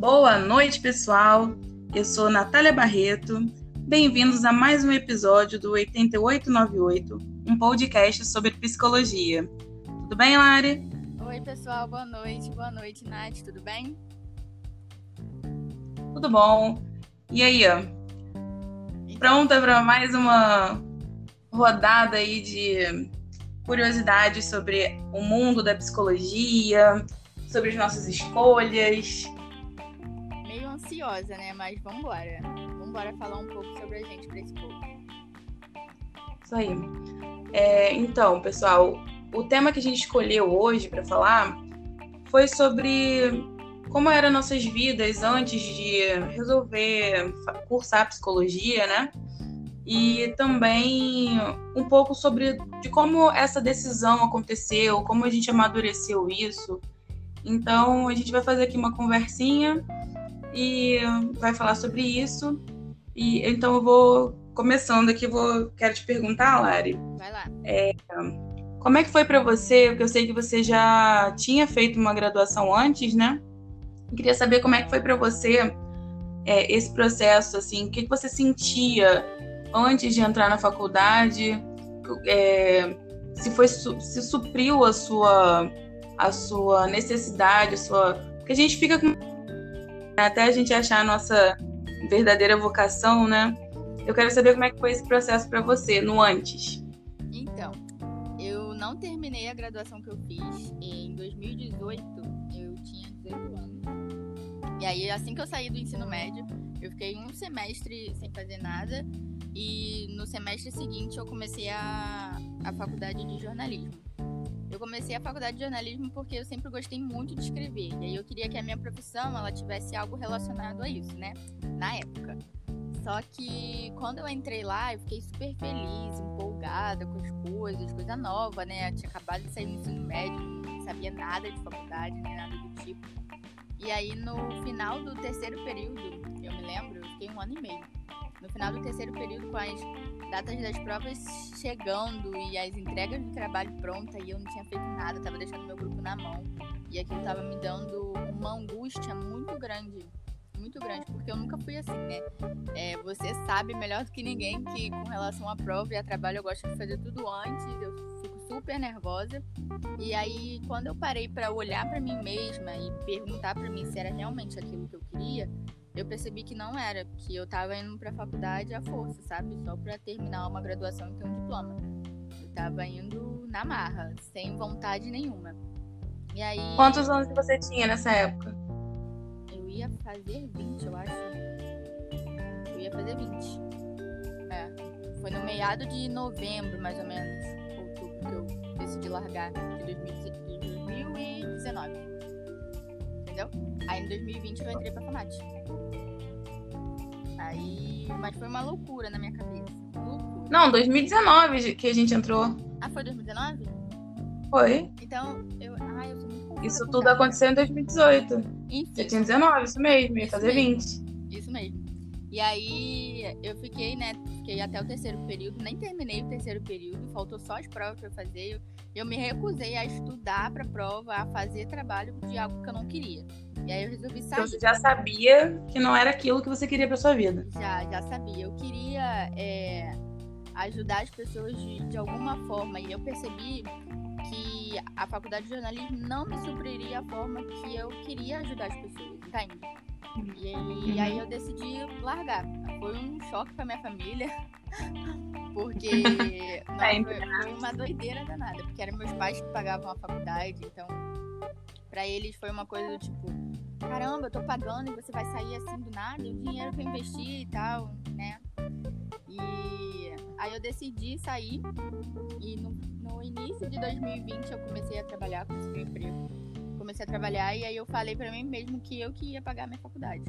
Boa noite, pessoal. Eu sou Natália Barreto. Bem-vindos a mais um episódio do 8898, um podcast sobre psicologia. Tudo bem, Lari? Oi, pessoal. Boa noite. Boa noite, Nath. Tudo bem? Tudo bom. E aí, ó? Pronta para mais uma rodada aí de curiosidades sobre o mundo da psicologia, sobre as nossas escolhas. Ansiosa, né? Mas. Vamos embora falar um pouco sobre a gente para esse povo. Isso aí. É, então, pessoal, o tema que a gente escolheu hoje para falar foi sobre como eram nossas vidas antes de resolver cursar psicologia, né? e também um pouco sobre de como essa decisão aconteceu, como a gente amadureceu isso. Então a gente vai fazer aqui uma conversinha e vai falar sobre isso. E então eu vou começando aqui, vou quero te perguntar, Lari. Vai lá. É, como é que foi para você? Porque eu sei que você já tinha feito uma graduação antes, né? Eu queria saber como é que foi para você é, esse processo, assim, o que, que você sentia antes de entrar na faculdade, é, se foi se supriu a sua a sua necessidade, a sua porque a gente fica com até a gente achar a nossa verdadeira vocação, né? Eu quero saber como é que foi esse processo para você no antes. Então, eu não terminei a graduação que eu fiz em 2018. Eu tinha 18 anos. E aí, assim que eu saí do ensino médio, eu fiquei um semestre sem fazer nada e no semestre seguinte eu comecei a, a faculdade de jornalismo. Comecei a faculdade de jornalismo porque eu sempre gostei muito de escrever. E aí eu queria que a minha profissão ela tivesse algo relacionado a isso, né? Na época. Só que quando eu entrei lá, eu fiquei super feliz, empolgada com as coisas, coisa nova, né? Eu tinha acabado de sair do ensino médio, não sabia nada de faculdade, nem nada do tipo. E aí no final do terceiro período, eu me lembro, eu fiquei um ano e meio no final do terceiro período, com as datas das provas chegando e as entregas do trabalho pronta, e eu não tinha feito nada, tava deixando meu grupo na mão. E aquilo tava me dando uma angústia muito grande. Muito grande, porque eu nunca fui assim, né? É, você sabe melhor do que ninguém que com relação à prova e a trabalho eu gosto de fazer tudo antes, eu fico super nervosa. E aí, quando eu parei para olhar para mim mesma e perguntar para mim se era realmente aquilo que eu queria, eu percebi que não era, que eu tava indo pra faculdade à força, sabe? Só pra terminar uma graduação e ter um diploma. Eu tava indo na marra, sem vontade nenhuma. E aí. Quantos anos você tinha nessa época? Eu ia fazer 20, eu acho. Eu ia fazer 20. É. Foi no meado de novembro, mais ou menos. Outubro, que eu decidi largar de 2019. Entendeu? Aí em 2020 eu entrei pra FAMAT. Aí. Mas foi uma loucura na minha cabeça. Loucura. Não, 2019 que a gente entrou. Ah, foi 2019? Foi. Então, eu. Ah, eu sou muito Isso tudo aconteceu em 2018. Enfim. Você tinha 19, isso mesmo, ia Isso fazer mesmo. 20. Isso mesmo. E aí eu fiquei, né? Fiquei até o terceiro período, nem terminei o terceiro período, faltou só as provas pra eu fazer. Eu, me recusei a estudar pra prova, a fazer trabalho de algo que eu não queria. E aí eu resolvi sair. Então você já sabia que não era aquilo que você queria pra sua vida. Já, já sabia. Eu queria é, ajudar as pessoas de, de alguma forma. E eu percebi que a faculdade de jornalismo não me supriria a forma que eu queria ajudar as pessoas, entende? E aí, e aí eu decidi largar. Foi um choque pra minha família. Porque não, É, foi, foi uma doideira danada. Porque eram meus pais que pagavam a faculdade. Então, pra eles foi uma coisa do tipo: caramba, eu tô pagando e você vai sair assim do nada. E o dinheiro que eu investi e tal, né? E aí eu decidi sair. E no, no início de 2020 eu comecei a trabalhar, consegui um emprego comecei a trabalhar e aí eu falei pra mim mesmo que eu que ia pagar minha faculdade.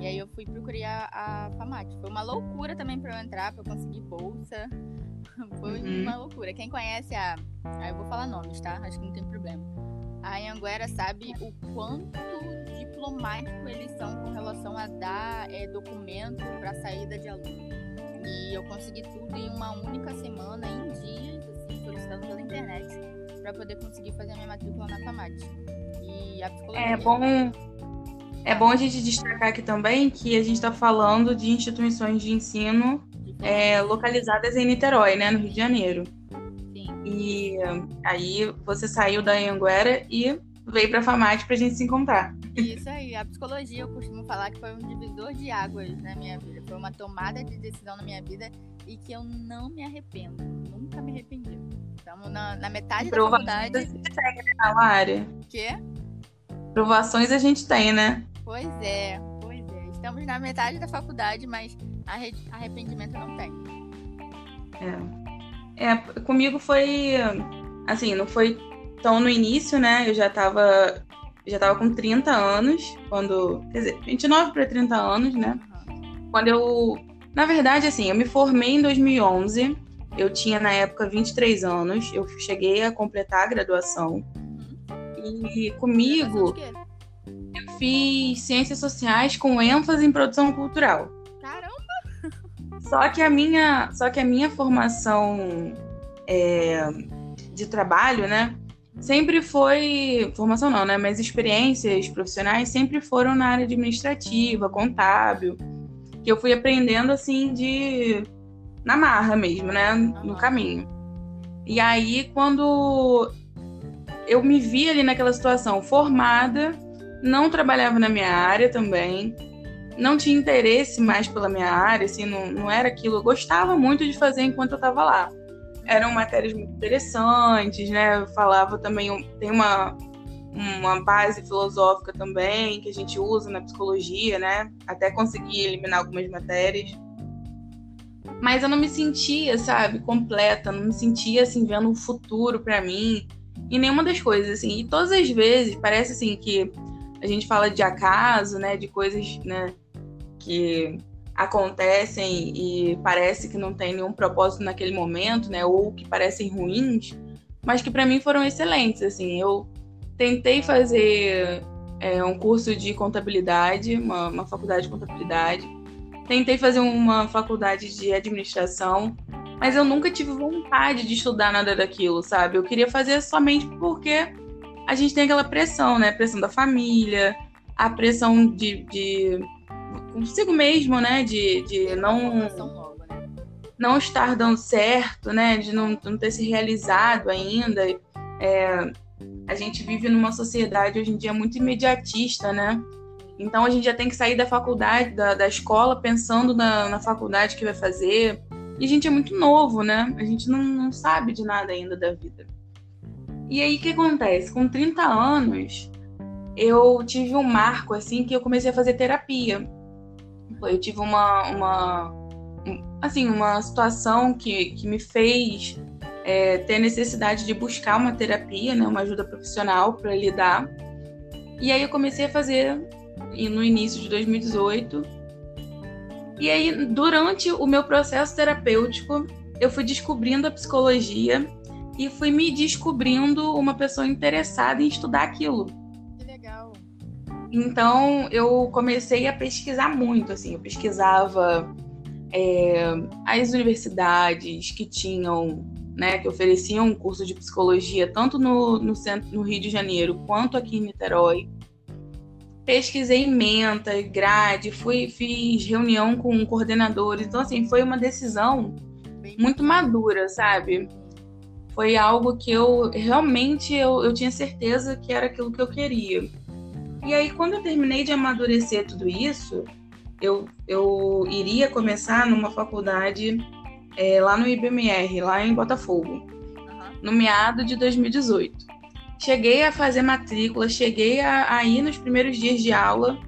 E aí eu fui procurar a, a FAMAT. Foi uma loucura também pra eu entrar, pra eu conseguir bolsa. Foi Uhum. uma loucura. Quem conhece a. Aí eu vou falar nomes, tá? Acho que não tem problema. A Anguera sabe o quanto diplomático eles são com relação a dar é, documento pra saída de aluno. E eu consegui tudo em uma única semana, em dias, assim, solicitando pela internet, pra poder conseguir fazer a minha matrícula na FAMAT. A psicologia. É bom, É bom a gente destacar aqui também que a gente está falando de instituições de ensino é, localizadas em Niterói, né, no Rio de Janeiro. Sim. E aí você saiu da Anguera e veio para a FAMAT para a gente se encontrar. Isso aí, a psicologia eu costumo falar que foi um divisor de águas na minha vida. Foi uma tomada de decisão na minha vida e que eu não me arrependo. Nunca me arrependi. Estamos na, na metade da faculdade. A gente tem, né, área. Quê? Provações a gente tem, né? Pois é, pois é. Estamos na metade da faculdade, mas arrependimento não tem. É. é. Comigo foi. Assim, não foi tão no início, né? Eu já tava. Já tava com 30 anos, quando. Quer dizer, 29 para 30 anos, né? Quando eu. Na verdade, assim, eu me formei em 2011. Eu tinha na época 23 anos. Eu cheguei a completar a graduação. E comigo eu fiz ciências sociais com ênfase em produção cultural. Caramba! Só que a minha, só que a minha formação é, de trabalho, né? Sempre foi formação não, né? Mas experiências profissionais sempre foram na área administrativa, contábil, que eu fui aprendendo assim de na marra mesmo, né? No caminho. E aí quando eu me vi ali naquela situação formada não trabalhava na minha área também, não tinha interesse mais pela minha área, assim, não, não era aquilo. Eu gostava muito de fazer enquanto eu estava lá. Eram matérias muito interessantes, né? Eu falava também, tem uma, uma base filosófica também que a gente usa na psicologia, né? Até conseguir eliminar algumas matérias. Mas eu não me sentia, sabe, completa, não me sentia assim vendo um futuro para mim em nenhuma das coisas assim. E todas as vezes parece assim que a gente fala de acaso, né, de coisas, né, que acontecem e parece que não tem nenhum propósito naquele momento, né, ou que parecem ruins, mas que para mim foram excelentes, assim. Eu tentei fazer é, um curso de contabilidade, uma, uma faculdade de contabilidade, tentei fazer uma faculdade de administração, mas eu nunca tive vontade de estudar nada daquilo, sabe? Eu queria fazer somente porque a gente tem aquela pressão, né? A pressão da família, a pressão de, de consigo mesmo, né? De, de não, né? não estar dando certo, né? De não, não ter se realizado ainda. É, a gente vive numa sociedade hoje em dia muito imediatista, né? Então a gente já tem que sair da faculdade, da, da escola, pensando na, na faculdade que vai fazer. E a gente é muito novo, né? A gente não, não sabe de nada ainda da vida. E aí o que acontece? Com 30 anos, eu tive um marco assim que eu comecei a fazer terapia. Eu tive uma, uma assim, uma situação que, que me fez é, ter necessidade de buscar uma terapia, né, uma ajuda profissional para lidar. E aí eu comecei a fazer no início de 2018. E aí, durante o meu processo terapêutico, eu fui descobrindo a psicologia e fui me descobrindo uma pessoa interessada em estudar aquilo. Que legal. Então eu comecei a pesquisar muito, assim, eu pesquisava é, as universidades que tinham, né, que ofereciam um curso de psicologia tanto no, no, centro, no Rio de Janeiro quanto aqui em Niterói. Pesquisei menta, grade, fui, fiz reunião com coordenadores. Então, assim, foi uma decisão muito madura, sabe? foi algo que eu realmente eu, eu tinha certeza que era aquilo que eu queria. E aí, quando eu terminei de amadurecer tudo isso, eu, eu iria começar numa faculdade é, lá no IBMR, lá em Botafogo, no meado de 2018. Cheguei a fazer matrícula, cheguei a, a ir nos primeiros dias de aula,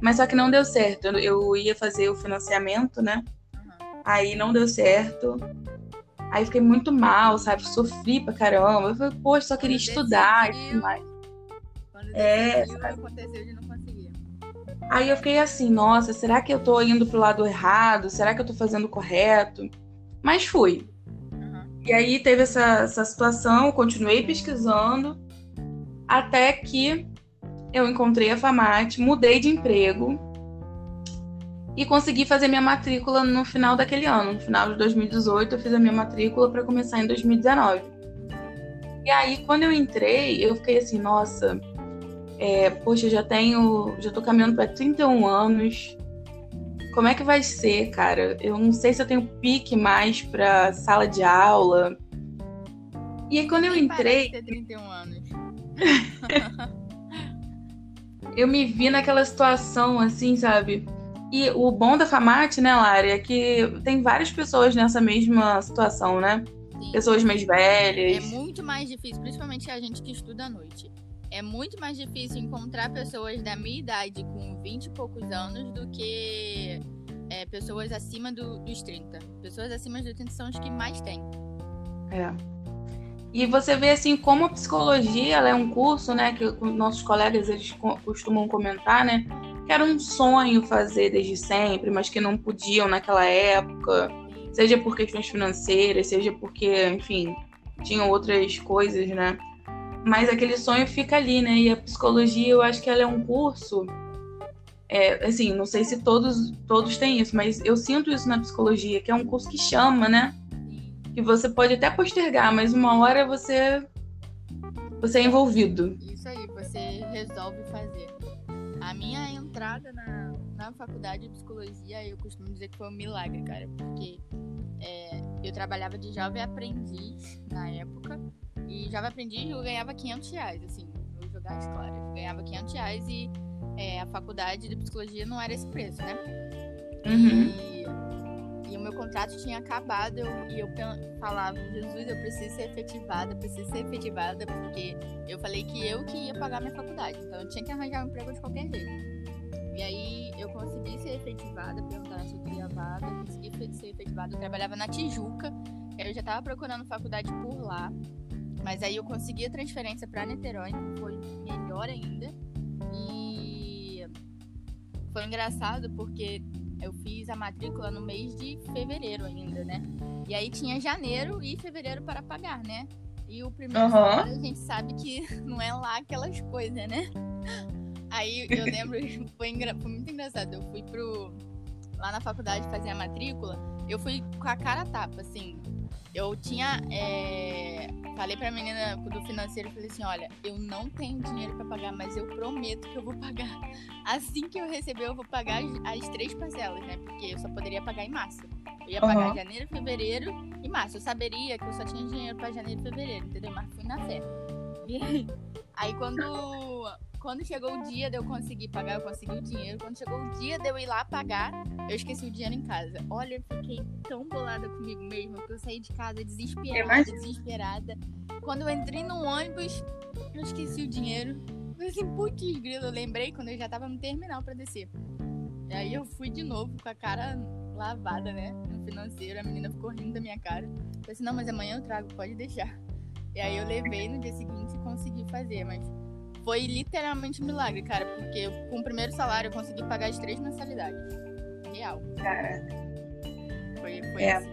mas só que não deu certo. Eu, eu ia fazer o financiamento, né? Aí não deu certo. Aí fiquei muito mal, sabe? Sofri pra caramba. Eu falei, poxa, só queria estudar e tudo mais. Quando é, aconteceu de não conseguir. Aí eu fiquei assim, nossa, será que eu tô indo pro lado errado? Será que eu tô fazendo correto? Mas fui. E aí teve essa, essa situação, continuei pesquisando, até que eu encontrei a FAMAT, mudei de emprego e consegui fazer minha matrícula no final daquele ano. No final de 2018, eu fiz a minha matrícula para começar em 2019. E aí, quando eu entrei, eu fiquei assim, nossa, É, poxa, já tenho. Já tô caminhando para 31 anos. Como é que vai ser, cara? Eu não sei se eu tenho pique mais pra sala de aula. E aí quando eu entrei. Ter 31 anos. eu me vi naquela situação, assim, sabe? E o bom da FAMAT, né, Lari, é que tem várias pessoas nessa mesma situação, né? Sim. Pessoas mais velhas. É muito mais difícil, principalmente a gente que estuda à noite. É muito mais difícil encontrar pessoas da minha idade com 20 e poucos anos do que é, pessoas acima do, dos 30. Pessoas acima dos 30 são os que mais têm. É. E você vê assim como a psicologia ela é um curso, né, que nossos colegas eles costumam comentar, né, que era um sonho fazer desde sempre, mas que não podiam naquela época, seja por questões financeiras, seja porque, enfim, tinham outras coisas, né? Mas aquele sonho fica ali, né? E a psicologia, eu acho que ela é um curso é, assim, não sei se todos todos têm isso, mas eu sinto isso na psicologia, que é um curso que chama, né? Que você pode até postergar, mas uma hora você você é envolvido. Isso aí, você resolve fazer. A minha entrada na, na faculdade de psicologia, eu costumo dizer que foi um milagre, cara, porque é, eu trabalhava de jovem aprendiz na época, e jovem aprendiz eu ganhava 500 reais, assim, vou jogar as claras. Eu ganhava 500 reais e é, a faculdade de psicologia não era esse preço, né? Uhum. E, e, o meu contrato tinha acabado eu, e eu falava, Jesus, eu preciso ser efetivada, preciso ser efetivada, porque eu falei que eu que ia pagar minha faculdade, então eu tinha que arranjar um emprego de qualquer jeito. E aí eu consegui ser efetivada, perguntaram se eu queria vaga, consegui ser efetivada. Eu trabalhava na Tijuca, eu já estava procurando faculdade por lá, mas aí eu consegui a transferência para Niterói, foi melhor ainda. E foi engraçado porque eu fiz a matrícula no mês de fevereiro ainda, né? E aí tinha janeiro e fevereiro para pagar, né? E o primeiro uhum. a gente sabe que não é lá aquelas coisas, né? Aí eu lembro, foi, engra... foi muito engraçado. Eu fui pro. Lá na faculdade fazer a matrícula, eu fui com a cara tapa, assim. Eu tinha. É... Falei pra menina do financeiro, falei assim, olha, eu não tenho dinheiro para pagar, mas eu prometo que eu vou pagar. Assim que eu receber, eu vou pagar as, as três parcelas, né? Porque eu só poderia pagar em março. Eu ia pagar uhum. janeiro, fevereiro e março. Eu saberia que eu só tinha dinheiro para janeiro e fevereiro, entendeu? Mas fui na fé. E aí, aí quando quando chegou o dia de eu conseguir pagar, eu consegui o dinheiro. Quando chegou o dia de eu ir lá pagar, eu esqueci o dinheiro em casa. Olha, eu fiquei tão bolada comigo mesmo que eu saí de casa desesperada, desesperada. Quando eu entrei no ônibus, eu esqueci o dinheiro. Eu falei assim, putz, grilo, eu lembrei quando eu já tava no terminal para descer. E aí eu fui de novo com a cara lavada, né? No financeiro, a menina ficou rindo da minha cara. Eu falei assim, não, mas amanhã eu trago, pode deixar. E aí eu levei no dia seguinte e consegui fazer, mas foi literalmente um milagre, cara, porque com o primeiro salário eu consegui pagar as três mensalidades. Real. Cara. Foi, foi é. assim.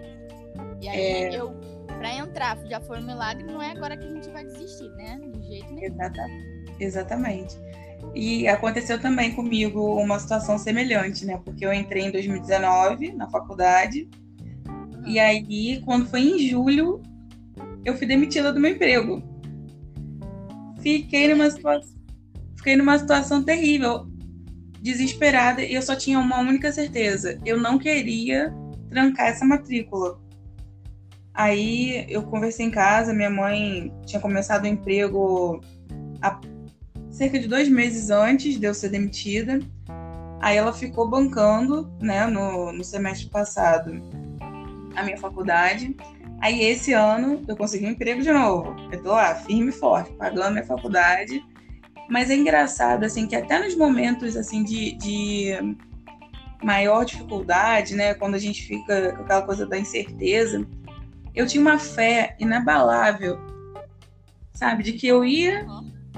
E aí é... eu, pra entrar, já foi um milagre, não é agora que a gente vai desistir, né? De jeito nenhum. Exatamente. E aconteceu também comigo uma situação semelhante, né? Porque eu entrei em 2019 na faculdade. E aí, quando foi em julho, eu fui demitida do meu emprego. Fiquei numa situação, fiquei numa situação terrível, desesperada, e eu só tinha uma única certeza: eu não queria trancar essa matrícula. Aí eu conversei em casa, minha mãe tinha começado o emprego há cerca de dois meses antes de eu ser demitida. Aí ela ficou bancando, né, no, no semestre passado, a minha faculdade. Aí esse ano eu consegui um emprego de novo. Eu tô lá, firme e forte, pagando minha faculdade. Mas é engraçado, assim, que até nos momentos, assim, de, de maior dificuldade, né? Quando a gente fica com aquela coisa da incerteza, eu tinha uma fé inabalável, sabe? De que eu ia,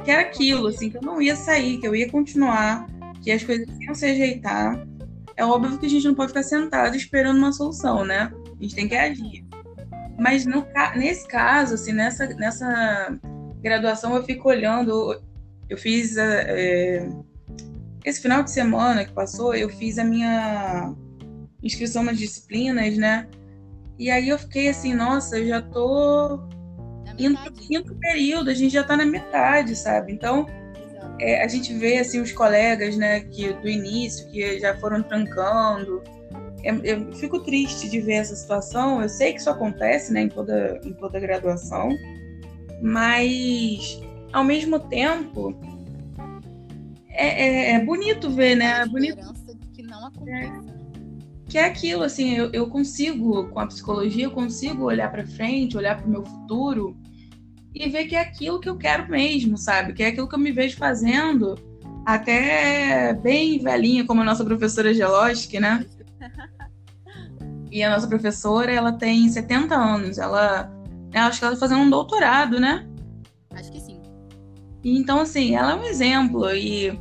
que era aquilo, assim, que eu não ia sair, que eu ia continuar, que as coisas iam se ajeitar. É óbvio que a gente não pode ficar sentado esperando uma solução, né? A gente tem que agir. Mas no, nesse caso, assim, nessa, nessa graduação, eu fico olhando. Eu fiz. É, esse final de semana que passou, eu fiz a minha inscrição nas disciplinas, né? E aí eu fiquei assim, nossa, eu já tô indo pro quinto período, a gente já tá na metade, sabe? Então, é, a gente vê assim os colegas, né, que do início que já foram trancando. Eu, eu, fico triste de ver essa situação. Eu sei que isso acontece, né, em toda em toda graduação, mas ao mesmo tempo é, é, é bonito ver, né? É bonito. que não aconteça. É, que é aquilo, assim, eu, eu consigo, com a psicologia, eu consigo olhar para frente, olhar para o meu futuro e ver que é aquilo que eu quero mesmo, sabe? Que é aquilo que eu me vejo fazendo até bem velhinha, como a nossa professora Geloski, né? E a nossa professora, ela tem 70 anos. Ela, ela acho que ela tá fazendo um doutorado, né? Acho que sim. E, então, assim, ela é um exemplo. E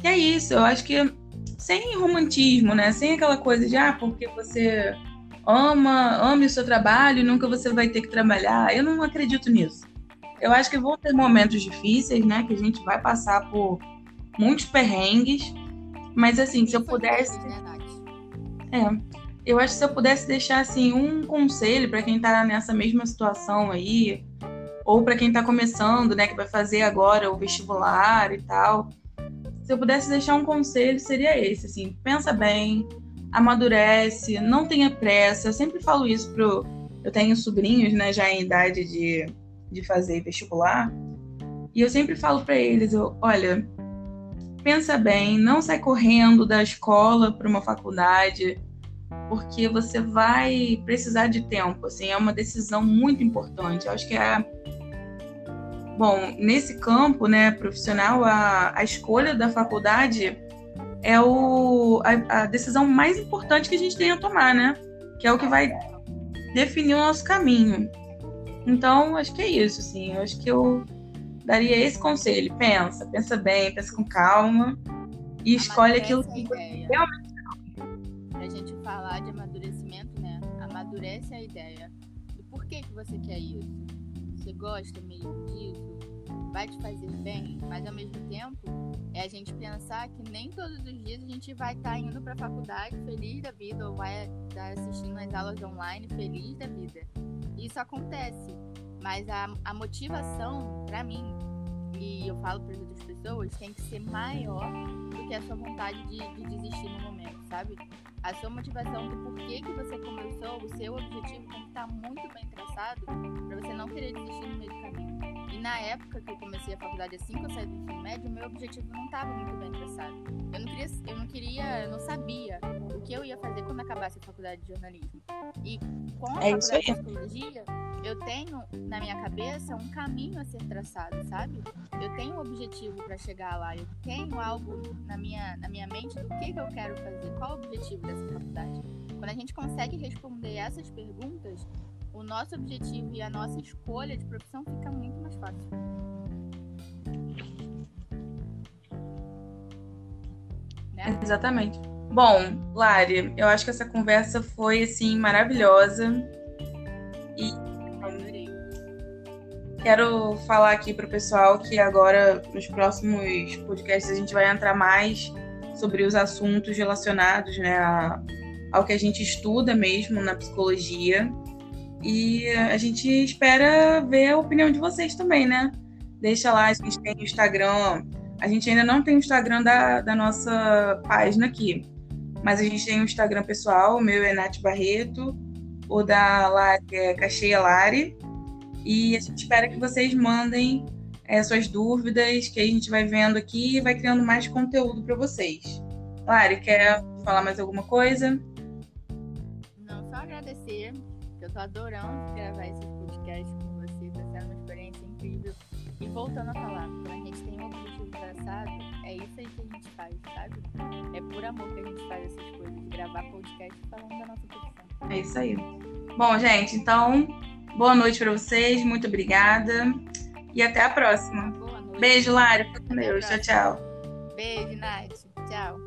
que é isso. Eu acho que sem romantismo, né? Sem aquela coisa de, ah, porque você ama, ame o seu trabalho e nunca você vai ter que trabalhar. Eu não acredito nisso. Eu acho que vão ter momentos difíceis, né? Que a gente vai passar por muitos perrengues. Mas assim, se eu pudesse. Né, é. Eu acho que se eu pudesse deixar assim um conselho para quem está nessa mesma situação aí, ou para quem está começando, né, que vai fazer agora o vestibular e tal, se eu pudesse deixar um conselho seria esse, assim, pensa bem, amadurece, não tenha pressa. Eu sempre falo isso pro eu tenho sobrinhos, né, já em idade de de fazer vestibular. E eu sempre falo para eles, eu, olha, pensa bem, não sai correndo da escola para uma faculdade, porque você vai precisar de tempo, assim, é uma decisão muito importante. Eu acho que é bom, nesse campo, né, profissional, a, a escolha da faculdade é o, a, a decisão mais importante que a gente tem a tomar, né? Que é o que vai definir o nosso caminho. Então, acho que é isso, assim. Eu acho que eu daria esse conselho. Pensa, pensa bem, pensa com calma e escolhe aquilo que você realmente Pra gente falar de amadurecimento, né? Amadurece a ideia do porquê que você quer isso. Você gosta mesmo disso? Vai te fazer bem? Mas ao mesmo tempo, é a gente pensar que nem todos os dias a gente vai estar tá indo para a faculdade feliz da vida ou vai estar tá assistindo as aulas online feliz da vida. Isso acontece, mas a, a motivação, para mim, e eu falo para as outras pessoas, tem que ser maior do que a sua vontade de, de desistir no momento, sabe? A sua motivação do porquê que você começou, o seu objetivo tem que estar tá muito bem traçado para você não querer desistir no meio do caminho. E na época que eu comecei a faculdade, assim que eu saí do ensino médio, meu objetivo não estava muito bem traçado. Eu não queria, eu não queria, eu não sabia acabasse a faculdade de jornalismo. E com a é faculdade de psicologia, eu tenho na minha cabeça um caminho a ser traçado, sabe? Eu tenho um objetivo para chegar lá, eu tenho algo na minha, na minha mente do que, que eu quero fazer, qual o objetivo dessa faculdade. Quando a gente consegue responder essas perguntas, o nosso objetivo e a nossa escolha de profissão fica muito mais fácil. Né? Exatamente. Bom, Lari, eu acho que essa conversa foi assim maravilhosa. E quero falar aqui para o pessoal que agora nos próximos podcasts a gente vai entrar mais sobre os assuntos relacionados né, a, ao que a gente estuda mesmo na psicologia. E a gente espera ver a opinião de vocês também, né? Deixa lá, a gente tem o Instagram. A gente ainda não tem o Instagram da, da nossa página aqui. Mas a gente tem o Instagram pessoal, o meu é Nath Barreto, o da Lari é Cacheia Lari. E a gente espera que vocês mandem é, suas dúvidas, que a gente vai vendo aqui e vai criando mais conteúdo para vocês. Lari, quer falar mais alguma coisa? Não, só agradecer eu tô adorando gravar esse podcast com você, tá sendo uma experiência incrível. E voltando a falar, a gente tem um objetivo traçado, é isso aí que a gente faz, sabe? É por amor que a gente faz essas coisas, gravar podcast falando da nossa profissão. É isso aí. Bom, gente, então, boa noite para vocês, muito obrigada. E até a próxima. Boa noite. Beijo. Fica com Deus. Tchau, tchau. Beijo, Nath. Tchau.